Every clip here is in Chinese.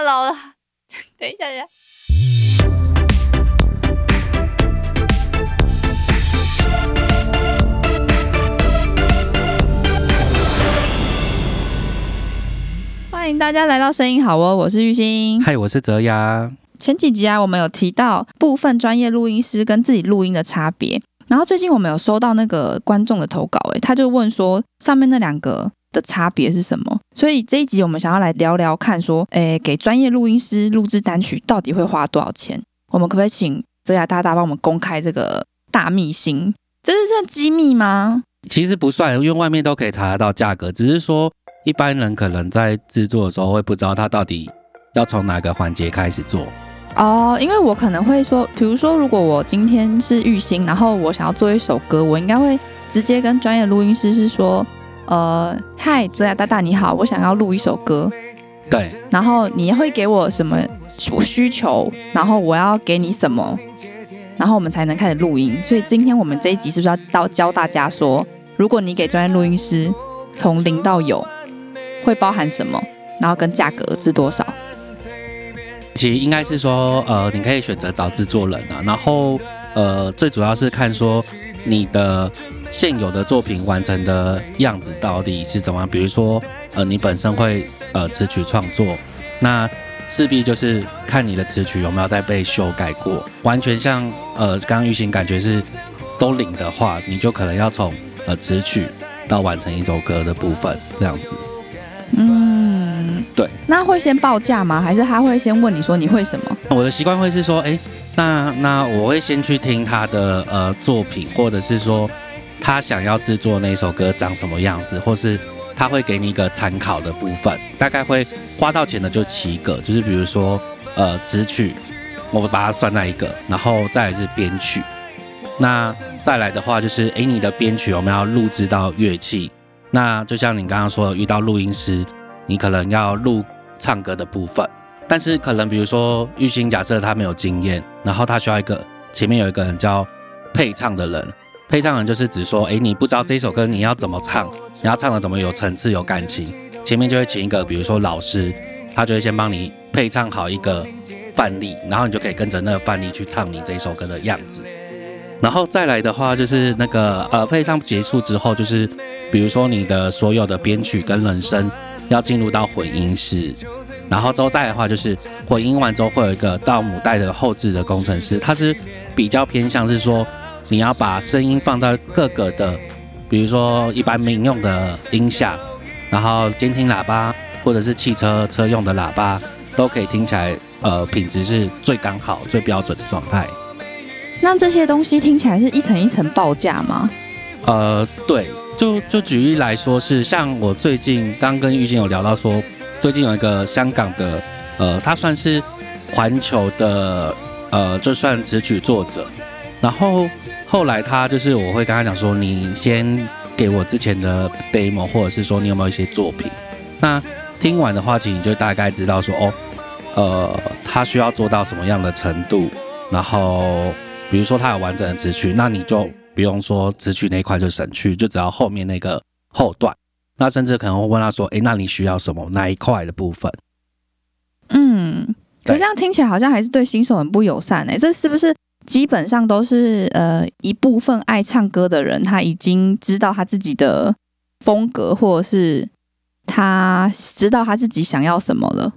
，Hello，等一下，等一下。欢迎大家来到声音好哦，我是玉兴。嗨，我是泽雅。前几集啊，我们有提到部分专业录音师跟自己录音的差别。然后最近我们有收到那个观众的投稿，诶，他就问说上面那两个的差别是什么？所以这一集我们想要来聊聊看，说，诶，给专业录音师录制单曲到底会花多少钱？我们可不可以请泽雅大大帮我们公开这个大秘辛？这是算机密吗？其实不算，因为外面都可以查得到价格，只是说一般人可能在制作的时候会不知道他到底要从哪个环节开始做。哦，因为我可能会说，比如说，如果我今天是玉兴，然后我想要做一首歌，我应该会直接跟专业录音师是说，呃，嗨，泽雅大大你好，我想要录一首歌，对，然后你会给我什么需求，然后我要给你什么，然后我们才能开始录音。所以今天我们这一集是不是要到教大家说，如果你给专业录音师从零到有，会包含什么，然后跟价格是多少？其实应该是说，呃，你可以选择找制作人啊，然后呃，最主要是看说你的现有的作品完成的样子到底是怎么样。比如说，呃，你本身会呃词曲创作，那势必就是看你的词曲有没有再被修改过。完全像呃刚刚玉兴感觉是都领的话，你就可能要从呃词曲到完成一首歌的部分这样子。嗯，对。那会先报价吗？还是他会先问你说你会什么？我的习惯会是说，哎，那那我会先去听他的呃作品，或者是说他想要制作那首歌长什么样子，或是他会给你一个参考的部分。大概会花到钱的就七个，就是比如说呃词曲，我把它算在一个，然后再来是编曲。那再来的话就是，哎，你的编曲我们要录制到乐器。那就像你刚刚说，遇到录音师，你可能要录唱歌的部分，但是可能比如说玉兴，假设他没有经验，然后他需要一个前面有一个人叫配唱的人，配唱人就是指说，哎，你不知道这首歌你要怎么唱，你要唱的怎么有层次、有感情，前面就会请一个比如说老师，他就会先帮你配唱好一个范例，然后你就可以跟着那个范例去唱你这首歌的样子。然后再来的话，就是那个呃配唱结束之后，就是比如说你的所有的编曲跟人声要进入到混音室，然后之后再的话，就是混音完之后会有一个到母带的后置的工程师，他是比较偏向是说你要把声音放到各个的，比如说一般民用的音响，然后监听喇叭或者是汽车车用的喇叭都可以听起来，呃品质是最刚好、最标准的状态。那这些东西听起来是一层一层报价吗？呃，对，就就举例来说，是像我最近刚跟玉静有聊到说，最近有一个香港的，呃，他算是环球的，呃，就算词曲作者。然后后来他就是我会跟他讲说，你先给我之前的 demo，或者是说你有没有一些作品。那听完的话，其实你就大概知道说，哦，呃，他需要做到什么样的程度，然后。比如说他有完整的词曲，那你就不用说只取那一块就省去，就只要后面那个后段。那甚至可能会问他说：“诶，那你需要什么哪一块的部分？”嗯，可这样听起来好像还是对新手很不友善诶。这是不是基本上都是呃一部分爱唱歌的人，他已经知道他自己的风格，或者是他知道他自己想要什么了？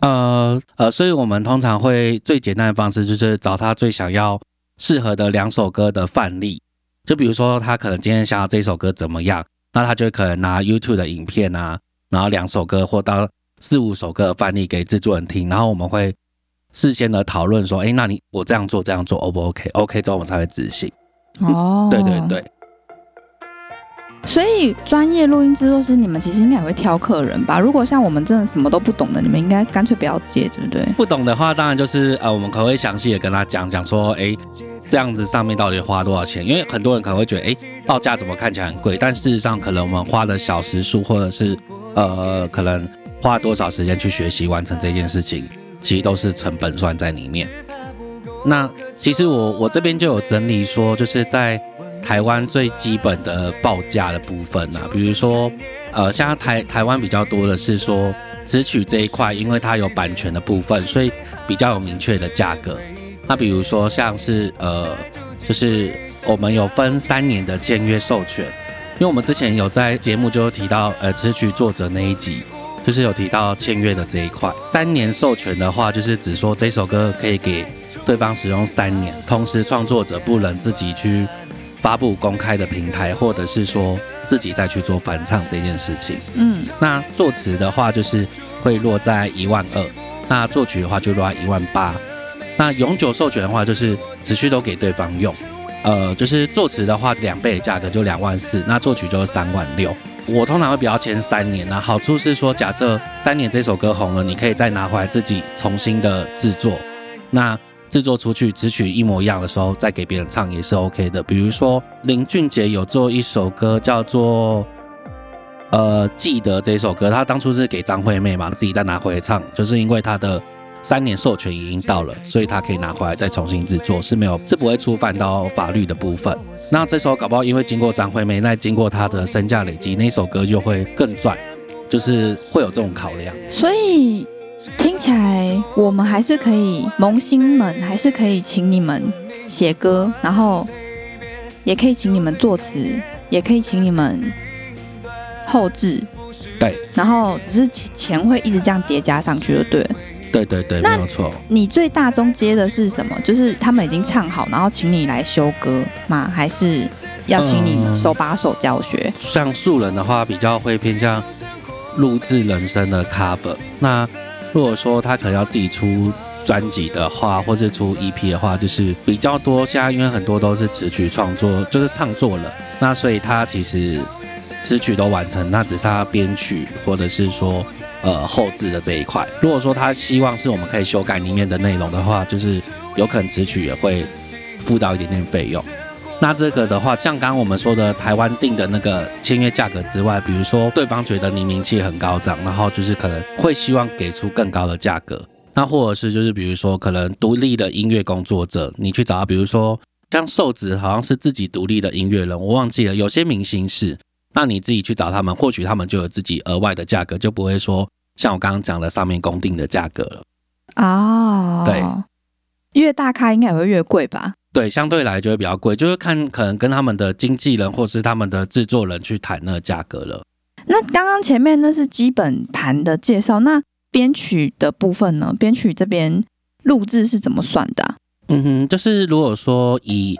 呃呃，所以我们通常会最简单的方式就是找他最想要。适合的两首歌的范例，就比如说他可能今天想要这首歌怎么样，那他就可能拿 YouTube 的影片啊，然后两首歌或到四五首歌的范例给制作人听，然后我们会事先的讨论说，哎，那你我这样做这样做 O 不 OK？OK 之后我们才会执行。哦，对对对。所以专业录音制作师，你们其实应该也会挑客人吧？如果像我们真的什么都不懂的，你们应该干脆不要接，对不对？不懂的话，当然就是呃，我们可能会详细的跟他讲讲说，哎，这样子上面到底花多少钱？因为很多人可能会觉得，哎，报价怎么看起来很贵？但事实上，可能我们花的小时数，或者是呃，可能花多少时间去学习完成这件事情，其实都是成本算在里面。那其实我我这边就有整理说，就是在。台湾最基本的报价的部分啊，比如说，呃，像台台湾比较多的是说词曲这一块，因为它有版权的部分，所以比较有明确的价格。那比如说像是呃，就是我们有分三年的签约授权，因为我们之前有在节目就提到，呃，词曲作者那一集，就是有提到签约的这一块。三年授权的话，就是只说这首歌可以给对方使用三年，同时创作者不能自己去发布公开的平台，或者是说自己再去做翻唱这件事情。嗯，那作词的话就是会落在一万二，那作曲的话就落在一万八。那永久授权的话就是持续都给对方用，呃，就是作词的话两倍的价格就两万四，那作曲就是三万六。我通常会比较签三年那好处是说，假设三年这首歌红了，你可以再拿回来自己重新的制作，那制作出去词曲一模一样的时候再给别人唱也是 OK 的。比如说林俊杰有做一首歌叫做。呃，记得这首歌，他当初是给张惠妹嘛，自己再拿回来唱，就是因为他的三年授权已经到了，所以他可以拿回来再重新制作，是没有是不会触犯到法律的部分。那这首搞不好因为经过张惠妹，那经过她的身价累积，那首歌就会更赚，就是会有这种考量。所以听起来我们还是可以，萌新们还是可以请你们写歌，然后也可以请你们作词，也可以请你们。后置，对，然后只是钱会一直这样叠加上去，就对。对对对，没有错。你最大中接的是什么？就是他们已经唱好，然后请你来修歌吗？还是要请你手把手教学？像素人的话，比较会偏向录制人声的 cover。那如果说他可能要自己出专辑的话，或是出 EP 的话，就是比较多。现在因为很多都是词曲创作，就是唱作了，那所以他其实。词曲都完成，那只差编曲或者是说呃后置的这一块。如果说他希望是我们可以修改里面的内容的话，就是有可能词曲也会付到一点点费用。那这个的话，像刚刚我们说的台湾定的那个签约价格之外，比如说对方觉得你名气很高涨，然后就是可能会希望给出更高的价格。那或者是就是比如说可能独立的音乐工作者，你去找他，比如说像瘦子好像是自己独立的音乐人，我忘记了，有些明星是。那你自己去找他们，或许他们就有自己额外的价格，就不会说像我刚刚讲的上面公定的价格了。哦，对，越大咖应该也会越贵吧？对，相对来就会比较贵，就是看可能跟他们的经纪人或是他们的制作人去谈那个价格了。那刚刚前面那是基本盘的介绍，那编曲的部分呢？编曲这边录制是怎么算的？嗯哼，就是如果说以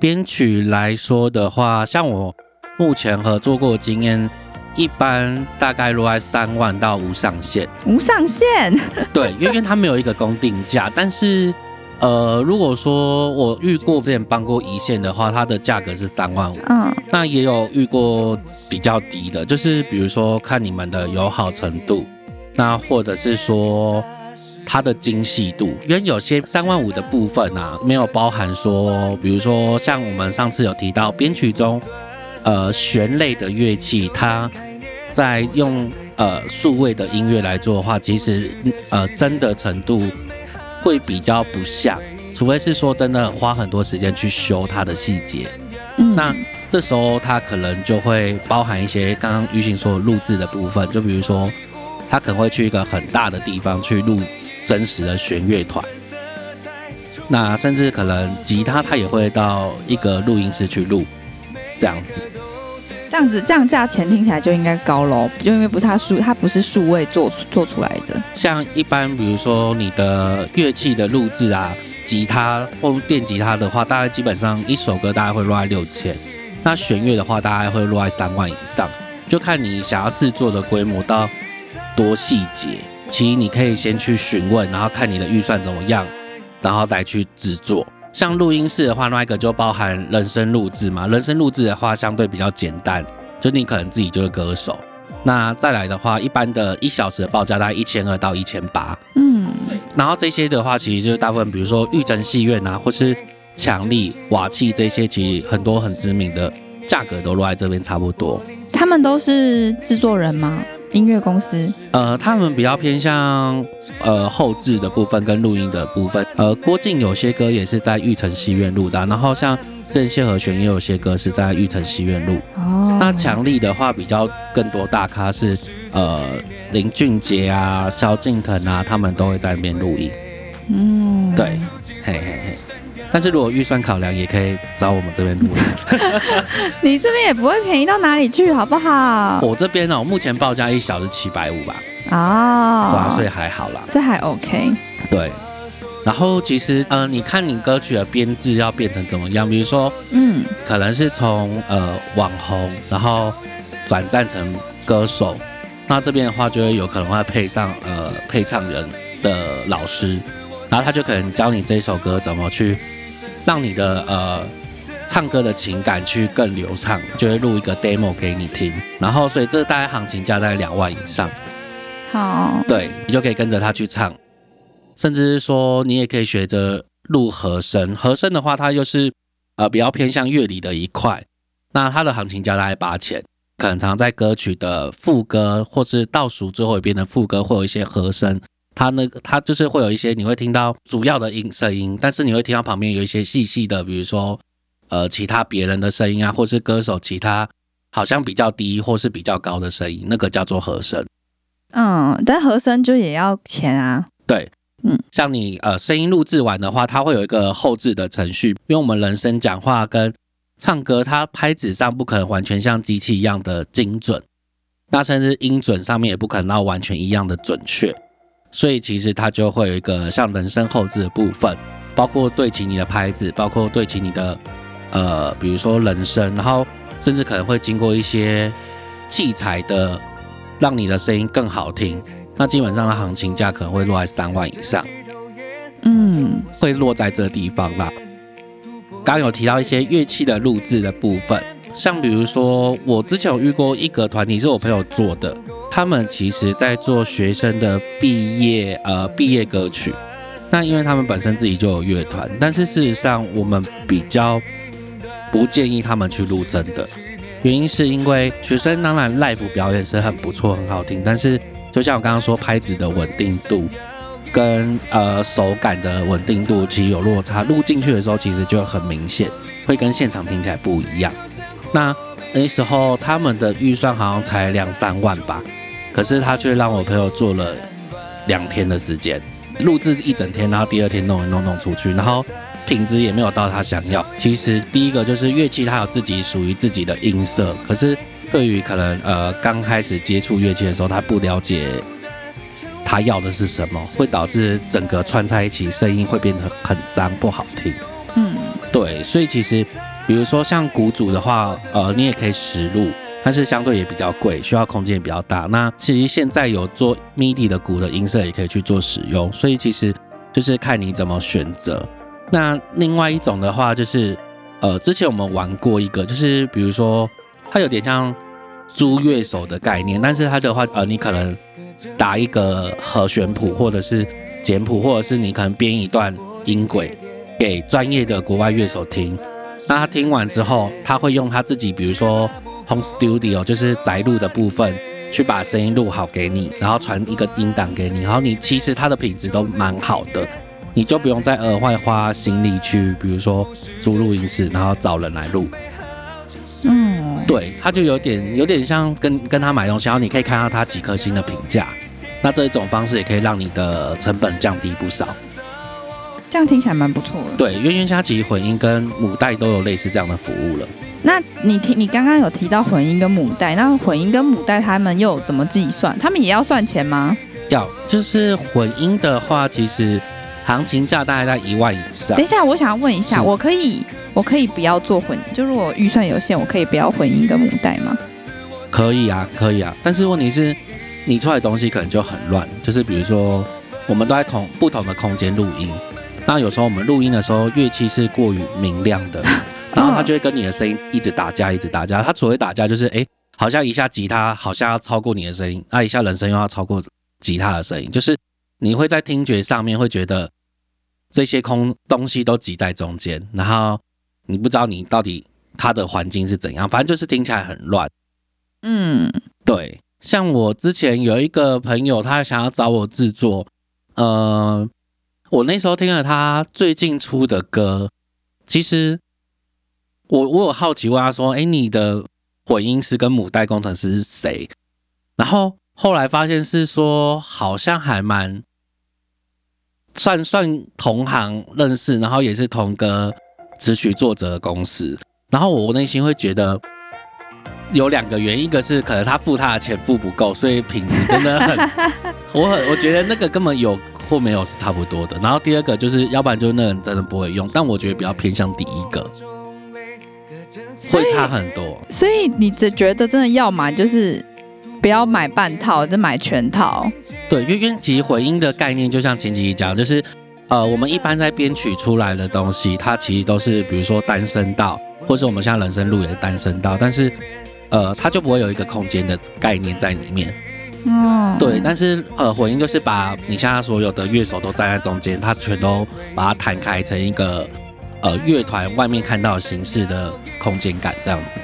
编曲来说的话，像我。目前合作过经验，一般大概落在三万到无上限。无上限？对，因为它没有一个公定价。但是，呃，如果说我遇过之前帮过一线的话，它的价格是三万五。嗯。那也有遇过比较低的，就是比如说看你们的友好程度，那或者是说它的精细度，因为有些三万五的部分啊，没有包含说，比如说像我们上次有提到编曲中。呃，弦类的乐器，它在用呃数位的音乐来做的话，其实呃真的程度会比较不像，除非是说真的花很多时间去修它的细节。嗯，那这时候它可能就会包含一些刚刚于行说录制的部分，就比如说他可能会去一个很大的地方去录真实的弦乐团，那甚至可能吉他他也会到一个录音室去录。这样子，这样子，这样价钱听起来就应该高喽，就因为不是它数，它不是数位做做出来的。像一般，比如说你的乐器的录制啊，吉他或电吉他的话，大概基本上一首歌大概会落在六千。那弦乐的话，大概会落在三万以上，就看你想要制作的规模到多细节。其实你可以先去询问，然后看你的预算怎么样，然后再去制作。像录音室的话，那一个就包含人声录制嘛。人声录制的话，相对比较简单，就你可能自己就是歌手。那再来的话，一般的一小时的报价大概一千二到一千八。嗯，然后这些的话，其实就是大部分，比如说玉珍戏院啊，或是强力瓦器这些，其实很多很知名的，价格都落在这边差不多。他们都是制作人吗？音乐公司，呃，他们比较偏向呃后置的部分跟录音的部分。呃，郭靖有些歌也是在玉成戏院录的，然后像郑谢和弦也有些歌是在玉成戏院录。哦，那强力的话比较更多大咖是呃林俊杰啊、萧敬腾啊，他们都会在那边录音。嗯，对，嘿嘿嘿。但是如果预算考量，也可以找我们这边录。你这边也不会便宜到哪里去，好不好？我这边呢，目前报价一小时七百五吧，对哦啊，，所以还好啦。这还 OK。对。然后其实，呃，你看你歌曲的编制要变成怎么样？比如说，嗯可能是从呃网红，然后转战成歌手，那这边的话就会有可能会配上呃配唱人的老师，然后他就可能教你这首歌怎么去让你的呃唱歌的情感去更流畅，就会录一个 demo 给你听，然后所以这大概行情价在两万以上，好，对你就可以跟着他去唱，甚至是说你也可以学着录和声，和声的话它又是呃比较偏向乐理的一块，那它的行情价大概八千，可能常在歌曲的副歌或是倒数最后一遍的副歌会有一些和声。它那个，它就是会有一些你会听到主要的音声音，但是你会听到旁边有一些细细的，比如说呃其他别人的声音啊，或是歌手其他好像比较低或是比较高的声音，那个叫做和声。嗯，但和声就也要钱啊。对，嗯，像你呃声音录制完的话，它会有一个后置的程序，因为我们人声讲话跟唱歌，它拍子上不可能完全像机器一样的精准，那甚至音准上面也不可能到完全一样的准确，所以其实它就会有一个像人声后置的部分，包括对齐你的拍子，包括对齐你的呃，比如说人声，然后甚至可能会经过一些器材的，让你的声音更好听。那基本上的行情价可能会落在三万以上，嗯会落在这地方啦。刚刚有提到一些乐器的录制的部分，像比如说我之前有遇过一个团体是我朋友做的，他们其实在做学生的毕业呃毕业歌曲。那因为他们本身自己就有乐团，但是事实上我们比较不建议他们去录真的，原因是因为学生当然 live 表演是很不错很好听，但是就像我刚刚说拍子的稳定度跟呃手感的稳定度其实有落差，录进去的时候其实就很明显，会跟现场听起来不一样。那那时候他们的预算好像才两三万吧，可是他却让我朋友做了两天的时间，录制一整天，然后第二天弄一弄弄出去，然后品质也没有到他想要。其实第一个就是乐器它有自己属于自己的音色，可是对于可能呃刚开始接触乐器的时候，他不了解他要的是什么，会导致整个串在一起，声音会变得很脏不好听。嗯对，所以其实比如说像鼓组的话，呃，你也可以实录，但是相对也比较贵，需要空间也比较大。那其实现在有做 MIDI 的鼓的音色，也可以去做使用，所以其实就是看你怎么选择。那另外一种的话，就是呃，之前我们玩过一个，就是比如说它有点像租乐手的概念，但是它的话，呃，你可能打一个和弦谱，或者是简谱，或者是你可能编一段音轨给专业的国外乐手听。那他听完之后，他会用他自己，比如说 home studio，就是宅录的部分，去把声音录好给你，然后传一个音档给你，然后你其实它的品质都蛮好的，你就不用再额外花心力去，比如说租录音室，然后找人来录。嗯，对，它就有点有点像跟跟他买东西，然后你可以看到他几颗星的评价。那这一种方式也可以让你的成本降低不少。这样听起来蛮不错的。对，因为因为它其实混音跟母带都有类似这样的服务了。那你提你刚刚有提到混音跟母带，那混音跟母带他们又怎么计算？他们也要算钱吗？要就是混音的话，其实行情价大概在一万以上等一。下，我想要问一下，我可以我可以不要做混，就如果预算有限，我可以不要混音跟母带吗？可以啊，可以啊。但是问题是，你出来的东西可能就很乱。就是比如说，我们都在同不同的空间录音，那有时候我们录音的时候，乐器是过于明亮的，然后他就会跟你的声音一直打架，一直打架。他所谓打架就是，哎，好像一下吉他好像要超过你的声音，那一下人声又要超过吉他的声音，就是你会在听觉上面会觉得这些空东西都挤在中间，然后你不知道你到底它的环境是怎样，反正就是听起来很乱。嗯对，像我之前有一个朋友，他想要找我制作，呃，我那时候听了他最近出的歌，其实我我有好奇问他说，哎，你的混音师跟母带工程师是谁？然后后来发现是说好像还蛮算算同行认识，然后也是同个词曲作者的公司，然后我内心会觉得有两个原因，一个是可能他付他的钱付不够，所以品质真的很，我很我觉得那个根本有或没有是差不多的。然后第二个就是，要不然就是那人真的不会用，但我觉得比较偏向第一个，会差很多。所以你只觉得真的要买就是不要买半套，就买全套。对，因为因为其实回音的概念就像前几集讲，就是呃，我们一般在编曲出来的东西，它其实都是比如说单声道，或是我们像人声路也是单声道，但是呃，它就不会有一个空间的概念在里面。嗯，对，但是呃，混音就是把你现在所有的乐手都站在中间，它全都把它弹开成一个呃乐团外面看到的形式的空间感，这样子，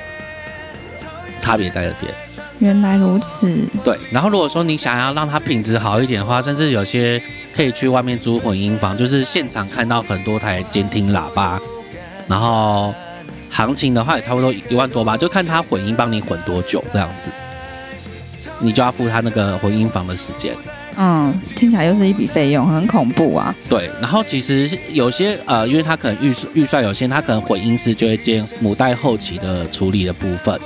差别在这边。原来如此。对，然后如果说你想要让它品质好一点的话，甚至有些可以去外面租混音房，就是现场看到很多台监听喇叭，然后行情的话也差不多一万多吧，就看他混音帮你混多久这样子，你就要付他那个混音房的时间。嗯，听起来又是一笔费用，很恐怖啊。对，然后其实有些呃，因为他可能预预算有限，他可能混音师就会接母带后期的处理的部分。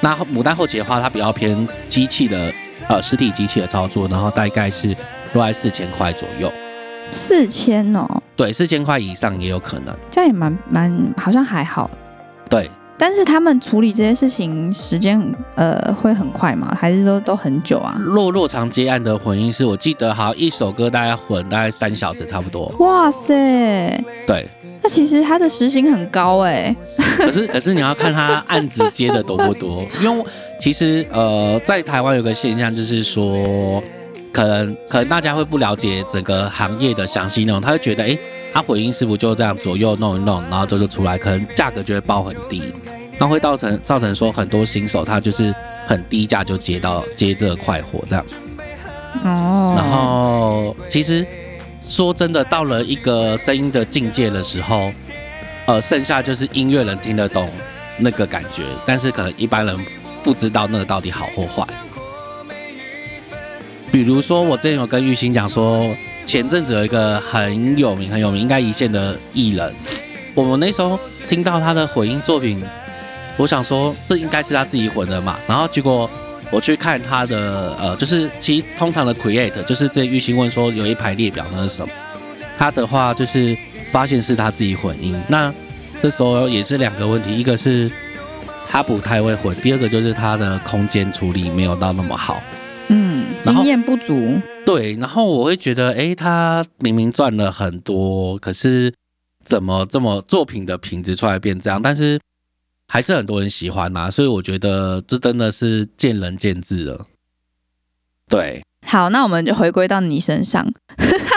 那母带后期的话，它比较偏机器的呃实体机器的操作，然后大概是落在四千块左右。四千哦，对，四千块以上也有可能。这样也蛮蛮，好像还好。对，但是他们处理这些事情时间呃会很快吗？还是说都很久啊？落落长接案的混音师，我记得好像一首歌大概混大概三小时差不多。哇塞，对，那其实他的时薪很高哎。可是可是你要看他案子接的多不多，因为其实呃在台湾有个现象就是说，可能可能大家会不了解整个行业的详细内容，他会觉得诶，他混音师傅就这样左右弄一弄，然后这就出来，可能价格就会报很低，那会造成造成说很多新手他就是很低价就接到接这个快活这样。哦，然后其实说真的，到了一个声音的境界的时候，呃，剩下就是音乐人听得懂那个感觉，但是可能一般人不知道那个到底好或坏。比如说，我之前有跟玉兴讲说，前阵子有一个很有名、很有名，应该一线的艺人，我们那时候听到他的混音作品，我想说这应该是他自己混的嘛，然后结果。我去看他的呃，就是其实通常的 create 就是这玉兴问说有一排列表那是什么？他的话就是发现是他自己混音，那这时候也是两个问题，一个是他不太会混，第二个就是他的空间处理没有到那么好。嗯，经验不足。对，然后我会觉得，哎，他明明赚了很多，可是怎么这么作品的品质出来变这样？但是还是很多人喜欢呐、所以我觉得这真的是见仁见智了。对，好，那我们就回归到你身上。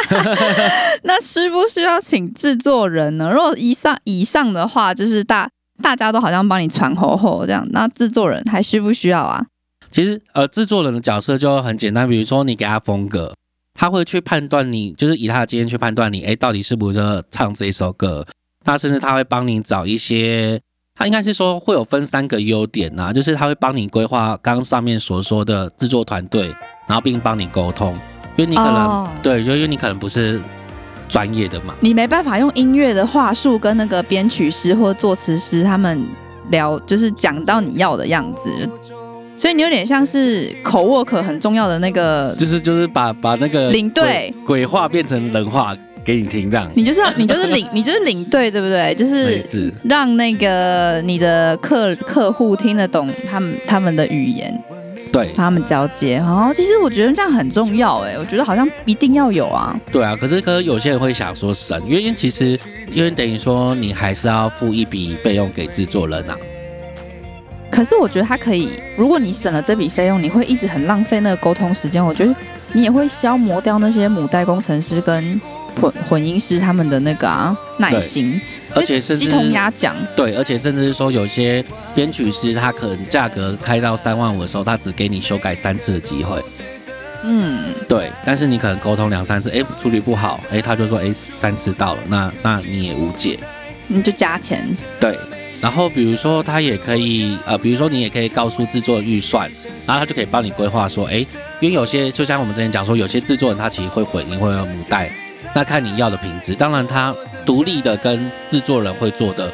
那需不需要请制作人呢？如果以上以上的话，就是大大家都好像帮你传吼吼这样，那制作人还需不需要啊？其实呃，制作人的角色就很简单，比如说你给他风格，他会去判断你，就是以他的经验去判断你，哎，到底适不适合唱这一首歌。那甚至他会帮你找一些，他应该是说会有分三个优点呐、就是他会帮你规划刚刚上面所说的制作团队，然后并帮你沟通，因为你可能、哦对，因为你可能不是专业的嘛。你没办法用音乐的话术跟那个编曲师或作词师他们聊，就是讲到你要的样子，所以你有点像是口 work 很重要的那个，就是就是把把那个领队鬼鬼话变成人话给你听，这样你就是要你就是领 你就是领队，对不对？就是。让那个你的客客户听得懂他们他们的语言，对他们交接。然哦，其实我觉得这样很重要哎，我觉得好像一定要有啊。对啊，可是可是有些人会想说省，因为其实因为等于说你还是要付一笔费用给制作人啊。可是我觉得他可以，如果你省了这笔费用，你会一直很浪费那个沟通时间。我觉得你也会消磨掉那些母带工程师跟混混音师他们的那个啊耐心，而且甚至鸡同鸭讲。对，而且甚至是说有些编曲师他可能价格开到三万五的时候，他只给你修改三次的机会。嗯，对，但是你可能沟通两三次，哎，处理不好，哎，他就说，哎，三次到了，那那你也无解。你就加钱。对，然后比如说他也可以，呃，比如说你也可以告诉制作预算，然后他就可以帮你规划说，哎，因为有些就像我们之前讲说，有些制作人他其实会混音，会有母带，那看你要的品质。当然，他独立的跟制作人会做的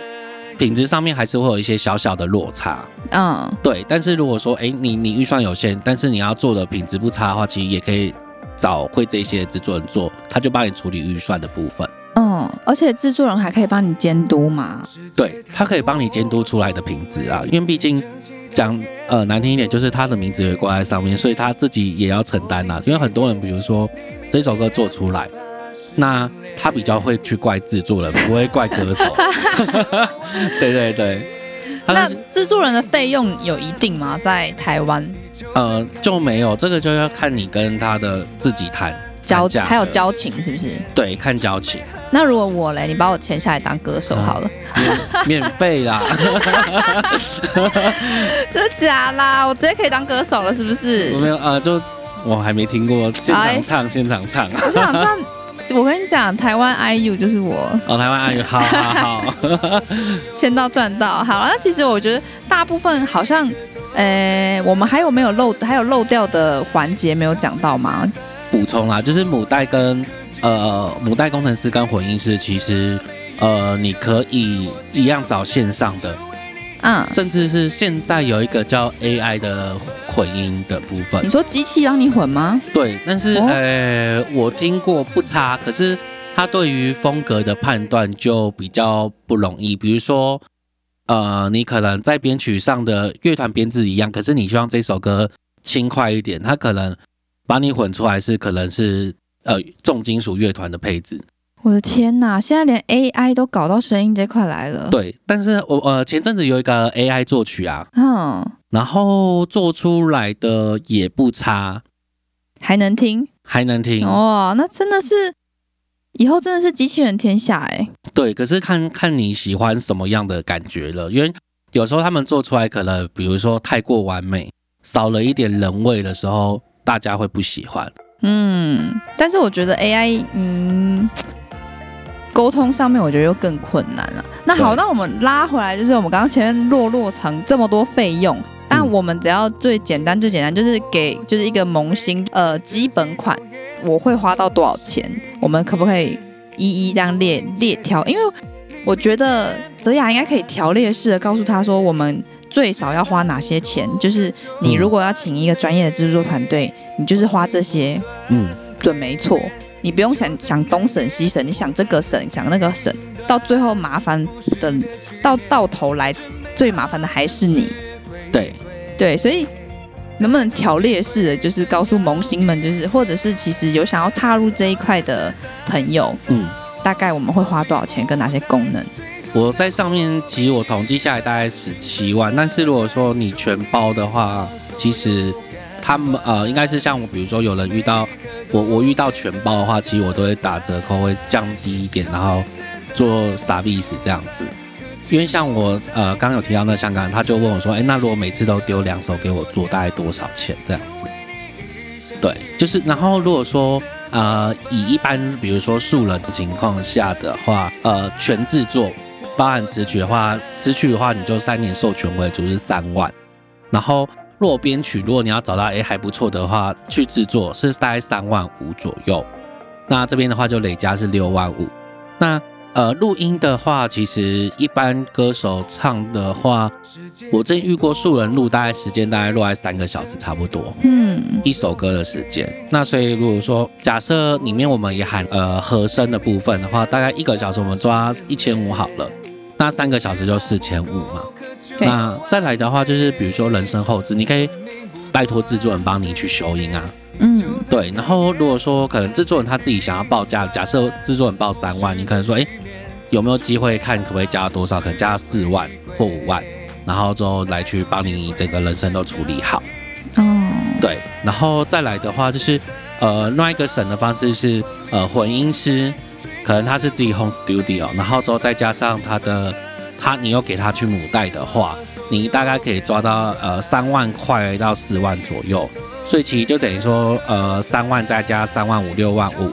品质上面还是会有一些小小的落差。嗯，对。但是如果说，哎，你你预算有限，但是你要做的品质不差的话，其实也可以找会这些制作人做，他就帮你处理预算的部分。嗯，而且制作人还可以帮你监督嘛？对，他可以帮你监督出来的品质啊，因为毕竟讲呃难听一点，就是他的名字也挂在上面，所以他自己也要承担呐。因为很多人，比如说这首歌做出来，那他比较会去怪制作人，不会怪歌手。对对对。那制作人的费用有一定吗？在台湾？呃，就没有，这个就要看你跟他的自己谈。交还有交情是不是？对，看交情。那如果我嘞，你把我签下来当歌手好了，免费啦，真的假啦？我直接可以当歌手了，是不是？我没有呃，就我还没听过现场唱，现场唱。我想唱，我跟你讲，台湾 IU 就是我。哦，台湾 IU，好好好，签到赚到。好了，那其实我觉得大部分好像，呃，我们还有没有漏，还有漏掉的环节没有讲到吗？补充啦，就是母带跟呃母带工程师跟混音师，其实呃你可以一样找线上的，嗯，甚至是现在有一个叫 AI 的混音的部分。你说机器让你混吗？对，但是呃我听过不差，可是它对于风格的判断就比较不容易。比如说呃你可能在编曲上的乐团编制一样，可是你希望这首歌轻快一点，它可能。把你混出来是可能是呃重金属乐团的配置。我的天哪！现在连 AI 都搞到声音这块来了。对，但是我呃前阵子有一个 AI 作曲啊，嗯，然后做出来的也不差，还能听，还能听。哇，那真的是以后真的是机器人天下哎。对，可是看看你喜欢什么样的感觉了，因为有时候他们做出来可能比如说太过完美，少了一点人味的时候。大家会不喜欢，嗯，但是我觉得 AI，嗯，沟通上面我觉得又更困难了。那好，那我们拉回来，就是我们刚刚前面落落成这么多费用，那我们只要最简单最简单，就是给就是一个萌新呃基本款，我会花到多少钱？我们可不可以一一这样列列条？因为我觉得泽雅应该可以条列式的告诉他说，我们。最少要花哪些钱？就是你如果要请一个专业的制作团队，你就是花这些，嗯，准没错。你不用想想东省西省，你想这个省想那个省，到最后麻烦的到到头来最麻烦的还是你。对对，所以能不能条列式的，就是告诉萌新们，就是或者是其实有想要踏入这一块的朋友，嗯，大概我们会花多少钱跟哪些功能？我在上面，其实我统计下来大概十七万，但是如果说你全包的话，其实他们呃应该是像我，比如说有人遇到我，我遇到全包的话，其实我都会打折扣，会降低一点，然后做傻逼死这样子。因为像我呃刚刚有提到那香港，他就问我说，哎，那如果每次都丢两手给我做，大概多少钱这样子？对，就是然后如果说呃以一般比如说素人情况下的话，呃全制作。包含词曲的话，词曲的话你就三年授权为主是三万，然后若编曲，如果你要找到诶还不错的话去制作是大概三万五左右，那这边的话就累加是六万五。那呃录音的话，其实一般歌手唱的话，我真遇过素人录，大概时间大概落在三个小时差不多，嗯，一首歌的时间。那所以如果说假设里面我们也含呃和声的部分的话，大概一个小时我们抓一千五好了。那三个小时就四千五嘛。那再来的话，就是比如说人声后置，你可以拜托制作人帮你去修音啊。嗯，对。然后如果说可能制作人他自己想要报价，假设制作人报三万，你可能说，哎，有没有机会看可不可以加到多少？可能加到四万或五万，然后之后来去帮你整个人生都处理好。哦，对。然后再来的话，就是呃，另外一个省的方式是呃混音师。可能他是自己 home studio，然后之后再加上他的他，你又给他去母带的话，你大概可以抓到呃三万块到四万左右，所以其实就等于说呃三万再加三万五六万五，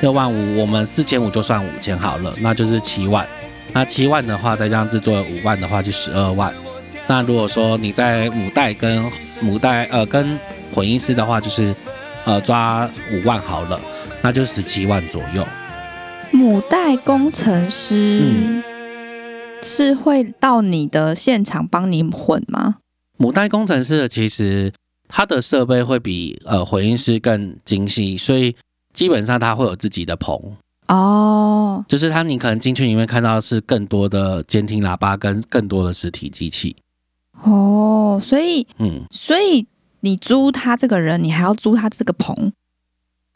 六万五我们四千五就算五千好了，那就是七万，那七万的话再加上制作五万的话就十二万，那如果说你在母带跟母带呃跟混音师的话，就是呃抓五万好了，那就十七万左右。母带工程师嗯是会到你的现场帮你混吗？母带工程师的其实它的设备会比呃混音师更精细，所以基本上它会有自己的棚，哦，就是它你可能进去里面看到是更多的监听喇叭跟更多的实体机器。哦，所以嗯，所以你租他这个人，你还要租他这个棚？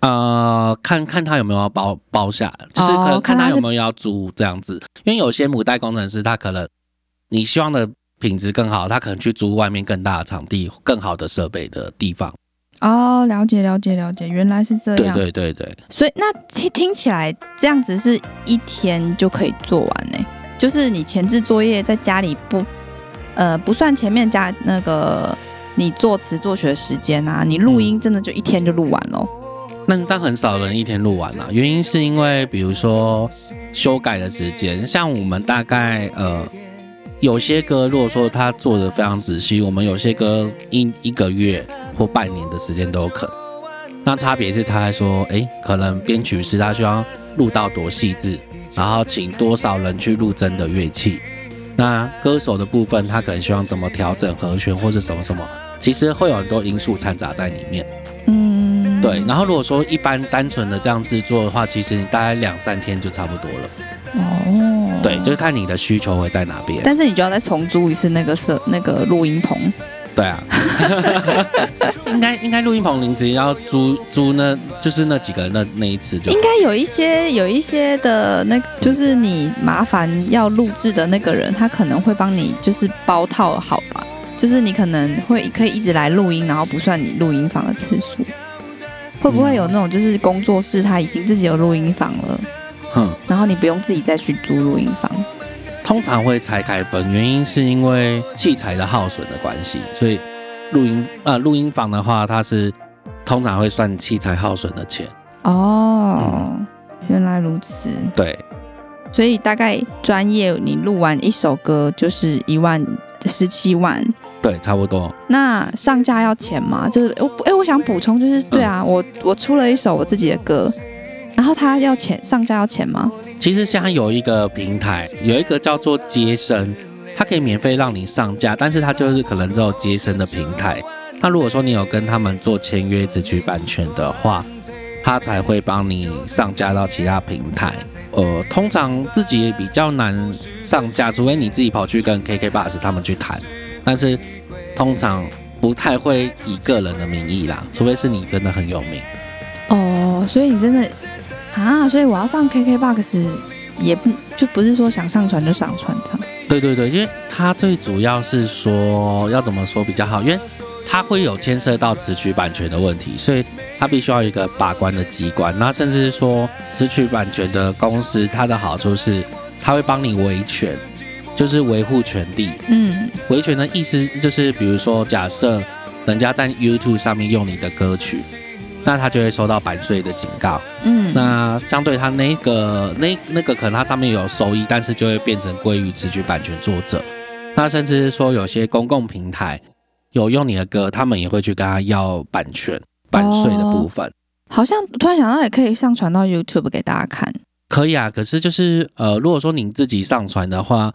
呃，看看他有没有要包包下，就是可能看他有没有要租这样子，因为有些母带工程师他可能你希望的品质更好，他可能去租外面更大的场地、更好的设备的地方。哦，了解了解了解，原来是这样。对对对对，所以那听听起来这样子是一天就可以做完呢？就是你前置作业在家里不呃不算前面加那个你作词作曲的时间啊，你录音真的就一天就录完了。那但很少人一天录完啊，原因是因为比如说修改的时间，像我们大概呃有些歌，如果说他做的非常仔细，我们有些歌一一个月或半年的时间都有可能。那差别是差在说，诶，可能编曲师他需要录到多细致，然后请多少人去录真的乐器。那歌手的部分，他可能希望怎么调整和弦或者什么什么，其实会有很多因素掺杂在里面。嗯，对，然后如果说一般单纯的这样制作的话，其实你大概两三天就差不多了。哦，对，就是看你的需求会在哪边。但是你就要再重租一次那个设那个录音棚。对啊，应该应该录音棚您只要租租那，就是那几个那那一次就应该有一些有一些的那，就是你麻烦要录制的那个人，他可能会帮你就是包套好吧，就是你可能会可以一直来录音，然后不算你录音房的次数。会不会有那种就是工作室他已经自己有录音房了，哼，然后你不用自己再去租录音房？通常会拆开分，原因是因为器材的耗损的关系，所以录音呃录音房的话，它是通常会算器材耗损的钱。哦，原来如此。对，所以大概专业你录完一首歌就是一万十七万。对，差不多。那上架要钱吗？就是我哎、我想补充，就是对啊，我我出了一首我自己的歌，然后他要钱，上架要钱吗？其实现在有一个平台，有一个叫做接生，它可以免费让你上架，但是它就是可能只有接生的平台。那如果说你有跟他们做签约只取版权的话，他才会帮你上架到其他平台。呃，通常自己也比较难上架，除非你自己跑去跟 KK Bus 他们去谈，但是通常不太会以个人的名义啦，除非是你真的很有名。哦，所以你真的啊，所以我要上 KKBOX 也不就不是说想上传就上传这样。对对对，因为它最主要是说要怎么说比较好，因为它会有牵涉到词曲版权的问题，所以它必须要一个把关的机关。那甚至是说词曲版权的公司，它的好处是它会帮你维权，就是维护权利。嗯，维权的意思就是，比如说假设人家在 YouTube 上面用你的歌曲，那他就会收到版税的警告。嗯，那相对他那个那那个可能他上面有收益，但是就会变成归于词曲版权作者。那甚至是说有些公共平台有用你的歌，他们也会去跟他要版权版税的部分。好像突然想到也可以上传到 YouTube 给大家看。可以啊，可是就是呃，如果说您自己上传的话，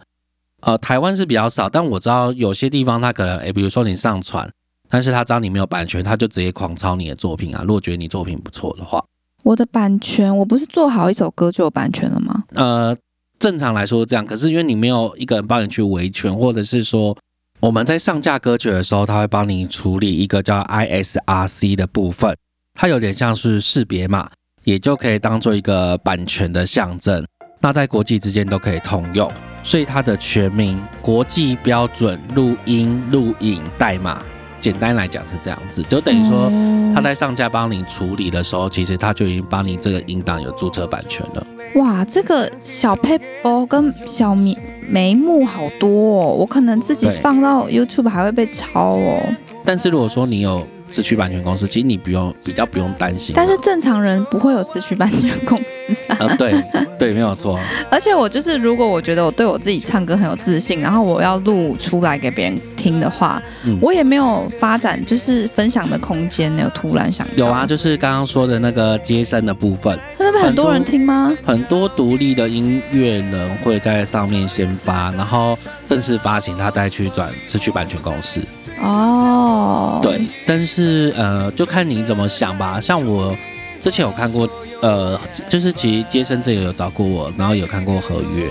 呃，台湾是比较少，但我知道有些地方它可能，诶，比如说你上传，但是他知道你没有版权，他就直接狂抄你的作品啊。如果觉得你作品不错的话，我的版权，我不是做好一首歌就有版权了吗？呃，正常来说是这样，可是因为你没有一个人帮你去维权，或者是说我们在上架歌曲的时候，他会帮你处理一个叫 ISRC 的部分，它有点像是识别码，也就可以当做一个版权的象征。那在国际之间都可以通用，所以它的全名国际标准录音录影代码，简单来讲是这样子，就等于说。哦他在上架帮你处理的时候，其实他就已经帮你这个音档有注册版权了。哇，这个小 paper 跟小眉眉目好多哦，我可能自己放到 YouTube 还会被抄哦。但是如果说你有词曲版权公司，其实你不用比较不用担心。但是正常人不会有自曲版权公司啊。呃，对对，没有错。而且我就是，如果我觉得我对我自己唱歌很有自信，然后我要录出来给别人听的话，嗯我也没有发展就是分享的空间呢。有突然想有啊，，就是刚刚说的那个接生的部分，那那边很多人听吗？很多独立的音乐人会在上面先发，然后正式发行，他再去转自曲版权公司。哦，对，但是呃，就看你怎么想吧。像我之前有看过，呃，就是其实接生这个有找过我，然后有看过合约。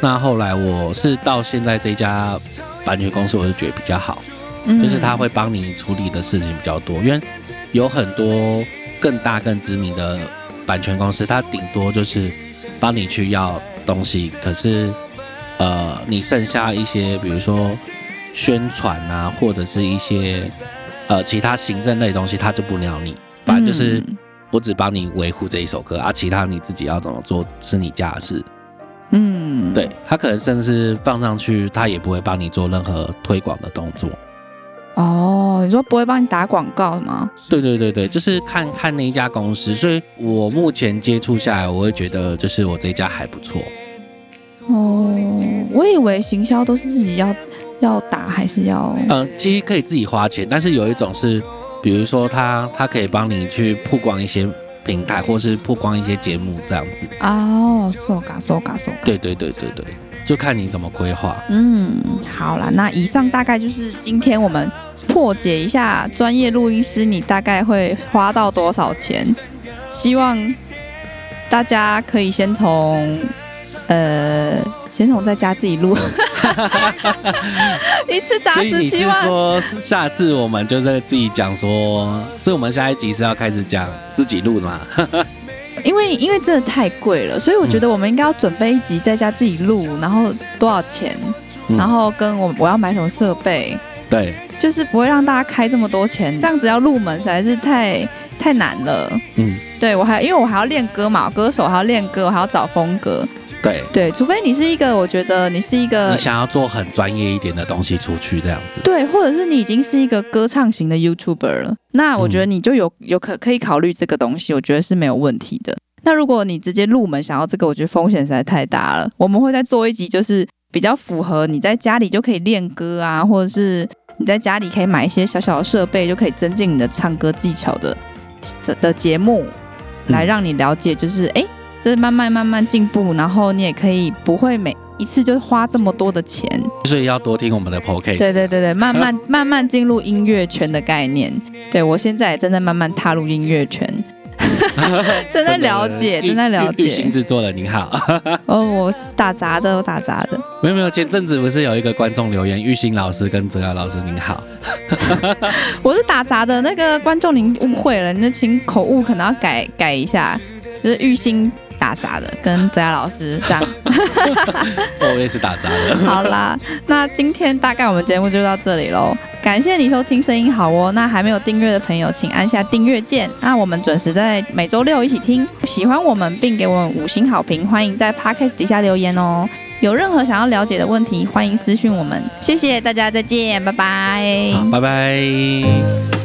那后来我是到现在这家版权公司，我就觉得比较好，嗯就是他会帮你处理的事情比较多，因为有很多更大更知名的版权公司，它顶多就是帮你去要东西，可是呃，你剩下一些，比如说宣传啊，或者是一些呃其他行政类东西，他就不鸟你，反正就是嗯我只帮你维护这一首歌啊，其他你自己要怎么做是你家的事。嗯，对他可能甚至放上去，他也不会帮你做任何推广的动作。哦，你说不会帮你打广告吗？对对对对，就是看看那一家公司，所以我目前接触下来，我会觉得就是我这一家还不错。哦，我以为行销都是自己要要打，还是要呃，其实可以自己花钱，但是有一种是，比如说他他可以帮你去曝光一些平台，或是曝光一些节目这样子。哦，搜嘎搜嘎搜嘎。对对对对对，就看你怎么规划。嗯，好了，那以上大概就是今天我们破解一下专业录音师，你大概会花到多少钱？希望大家可以先从呃，先从在家自己录，一次砸十七万。说，下次我们就在自己讲说，所以我们下一集是要开始讲自己录的嘛？因为因为真的太贵了，所以我觉得我们应该要准备一集在家自己录，然后多少钱，嗯然后跟我我要买什么设备，对，就是不会让大家开这么多钱，这样子要入门实在是太太难了。嗯，对我还因为我还要练歌嘛，歌手还要练歌，我还要找风格。对。对，除非你是一个，我觉得你是一个你想要做很专业一点的东西出去，这样子。对，或者是你已经是一个歌唱型的 YouTuber 了，那我觉得你就有有可可以考虑这个东西，我觉得是没有问题的。那如果你直接入门想要这个，我觉得风险实在太大了。我们会再做一集，就是比较符合你在家里就可以练歌啊，或者是你在家里可以买一些小小的设备，就可以增进你的唱歌技巧的的的节目，嗯来让你了解，就是哎，诶这慢慢慢慢进步，然后你也可以不会每一次就花这么多的钱。所以要多听我们的 podcast。对对对对，慢慢 慢慢进入音乐圈的概念。对我现在也正在慢慢踏入音乐圈，正在了解，正在了解玉兴解。制作人您好，哦，我是打杂的，我打杂的。没有没有，前阵子不是有一个观众留言，玉兴老师跟泽耀老师您好，我是打杂的，那个观众您误会了，那请口误可能要改改一下，就是玉兴打杂的，跟泽雅老师这样。我也是打杂的。好啦，那今天大概我们节目就到这里喽。感谢你收听声音好哦。那还没有订阅的朋友，请按下订阅键。那我们准时在每周六一起听。喜欢我们并给我们五星好评，欢迎在 Podcast 底下留言哦。有任何想要了解的问题，欢迎私讯我们。谢谢大家，再见，拜拜。好，拜拜。